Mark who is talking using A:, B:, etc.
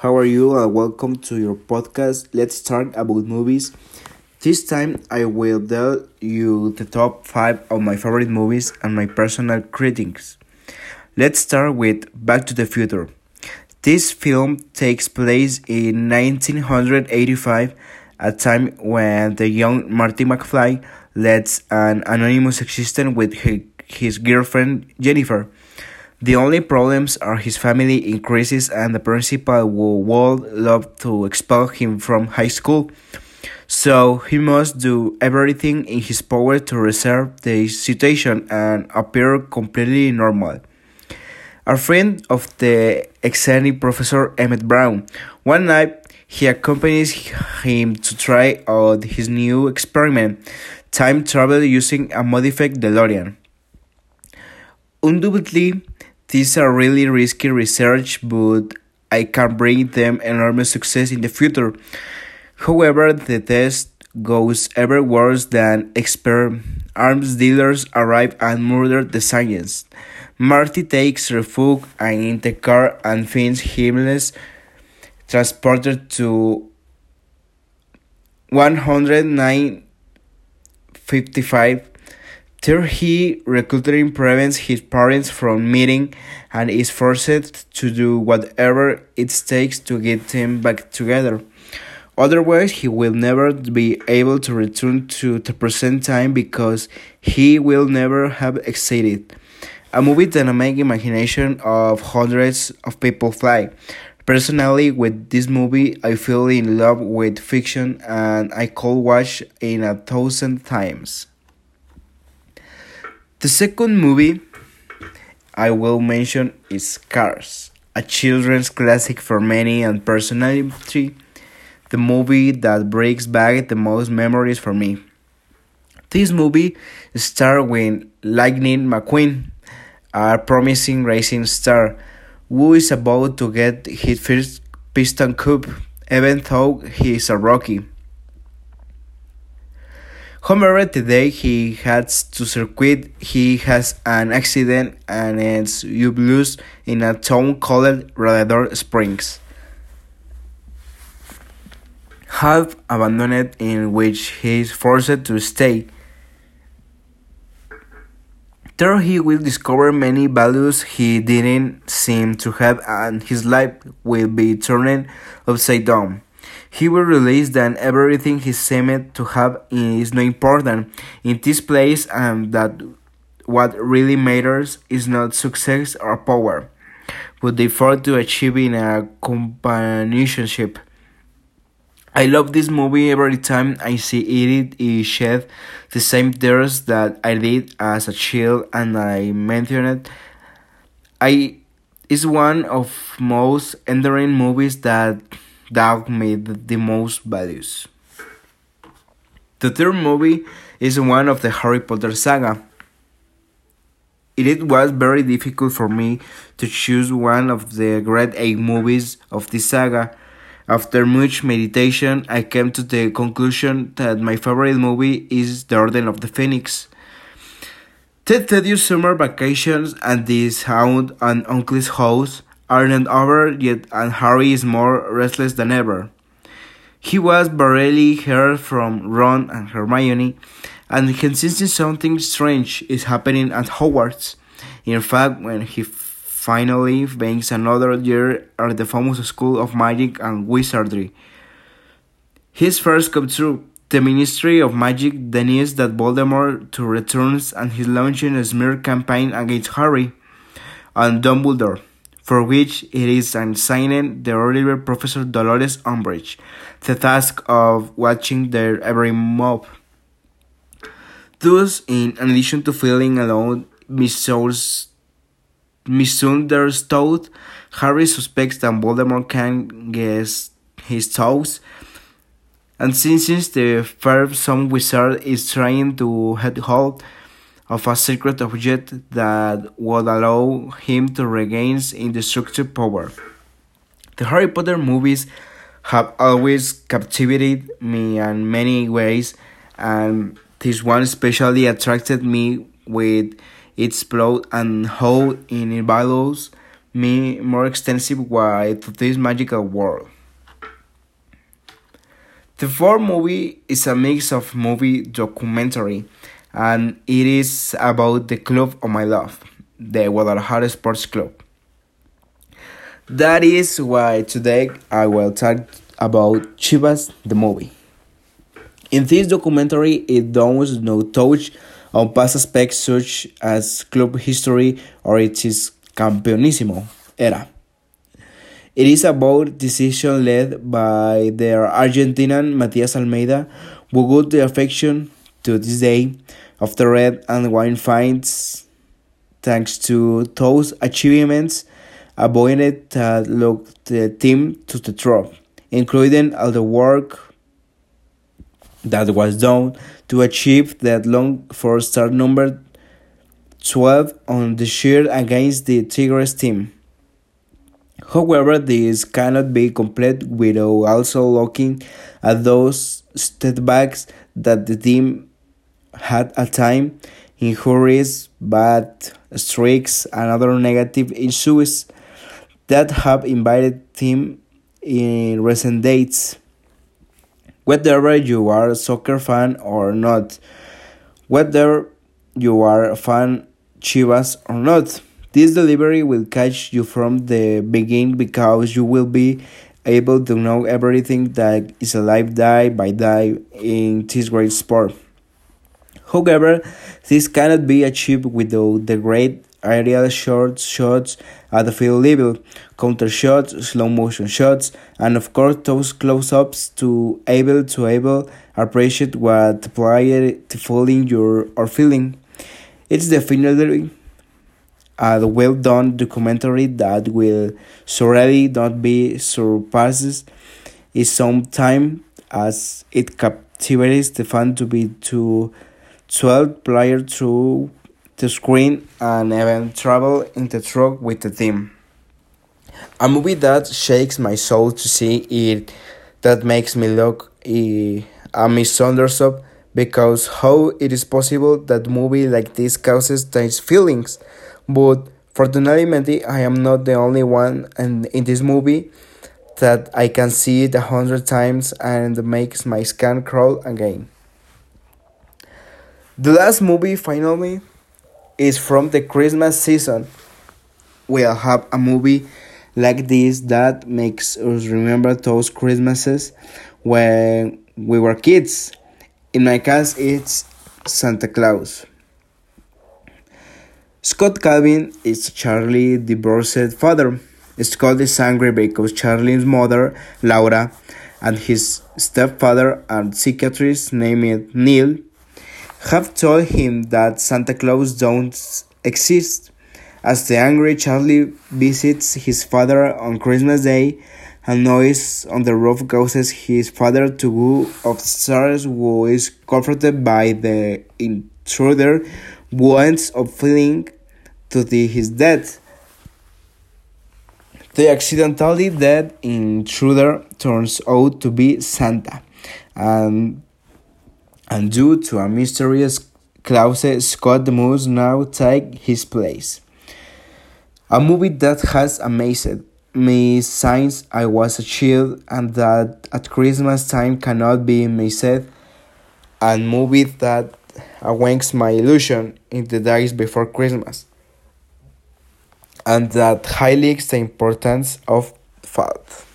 A: How are you? And welcome to your podcast. Let's talk about movies. This time I will tell you the top 5 of my favorite movies and my personal critiques. Let's start with Back to the Future. This film takes place in 1985, a time when the young Marty McFly leads an anonymous existence with his girlfriend Jennifer. The only problems are his family increases and the principal would love to expel him from high school. So he must do everything in his power to reserve the situation and appear completely normal. A friend of the eccentric professor Emmett Brown. One night, he accompanies him to try out his new experiment, time travel using a modified DeLorean. Undoubtedly, these are really risky research, but I can bring them enormous success in the future. However, the test goes ever worse than expert arms dealers arrive and murder the science. Marty takes refuge in the car and finds himself transported to 109.55 Third, he recruiting prevents his parents from meeting and is forced to do whatever it takes to get them back together. Otherwise, he will never be able to return to the present time because he will never have exceeded. A movie that make imagination of hundreds of people fly. Personally, with this movie, I feel in love with fiction and I could watch it a thousand times. The second movie I will mention is Cars, a children's classic for many and personally the movie that brings back the most memories for me. This movie stars with Lightning McQueen, a promising racing star who is about to get his first piston cup even though he is a rookie. However, today he has to circuit. He has an accident and ends up lost in a town called Radiator Springs. Half abandoned, in which he is forced to stay. There he will discover many values he didn't seem to have, and his life will be turned upside down. He will realize that everything he seemed to have is not important in this place and that what really matters is not success or power, but the effort to achieve in a companionship. I love this movie every time I see it. It shed the same tears that I did as a child, and I mentioned it. I is one of most enduring movies that Doug made the most values. The third movie is one of the Harry Potter saga. It was very difficult for me to choose one of the great eight movies of this saga. After much meditation, I came to the conclusion that my favorite movie is The Order of the Phoenix. The tedious summer vacations and this haunt an uncle's house are not over yet and Harry is more restless than ever. He was barely heard from Ron and Hermione, and he can sense something strange is happening at Hogwarts. In fact, when he finally banks another year at the famous School of Magic and Wizardry, his first come true. The Ministry of Magic denies that Voldemort to returns and he's launching a smear campaign against Harry and Dumbledore for which it is assigned the Oliver Professor Dolores Umbridge the task of watching their every move. Thus, in addition to feeling alone, misunderstood, Harry suspects that Voldemort can guess his thoughts, and since the fearsome wizard is trying to head hold of a secret object that would allow him to regain indestructible power. The Harry Potter movies have always captivated me in many ways, and this one especially attracted me with its plot and how it involves me more extensive way to this magical world. The fourth movie is a mix of movie documentary and it is about the club of my love, the Guadalajara Sports Club. That is why today I will talk about Chivas the movie. In this documentary, it does no touch on past aspects such as club history or its campeonísimo era. It is about decision led by the Argentinian Matias Almeyda, who got the affection to this day of the red and white finds thanks to those achievements avoided that looked the team to the top, including all the work that was done to achieve that long for start number 12 on the shield against the Tigres team. However, this cannot be complete without also looking at those setbacks that the team had a time injuries, bad streaks, and other negative issues that have invited him in recent dates. Whether you are a soccer fan or not, whether you are a fan Chivas or not, this delivery will catch you from the beginning because you will be able to know everything that is alive day by day in this great sport. However, this cannot be achieved without the great aerial short shots at the field level, counter shots, slow motion shots, and of course those close-ups to able to able appreciate what the player feeling your or feeling. It's definitely a well done documentary that will surely not be surpassed in some time as it captivates the fan to be to 12 players to the screen and even travel in the truck with the team. A movie that shakes my soul to see it, that makes me look a misunderstood because how it is possible that movie like this causes these feelings. But fortunately, I am not the only one and in this movie that I can see it a hundred times and makes my skin crawl again. The last movie, finally, is from the Christmas season. We'll have a movie like this that makes us remember those Christmases when we were kids. In my case, it's Santa Claus. Scott Calvin is Charlie's divorced father. Scott is angry because Charlie's mother, Laura, and his stepfather, a psychiatrist named Neil, have told him that Santa Claus don't exist. As the angry Charlie visits his father on Christmas Day, a noise on the roof causes his father to go upstairs, who is comforted by the intruder, who ends up feeling to the, his death. The accidentally dead intruder turns out to be Santa, and and due to a mysterious clause, Scott must now take his place. A movie that has amazed me since I was a child and that at Christmas time cannot be missed, and movie that awakens my illusion in the days before Christmas, and that highlights the importance of faith.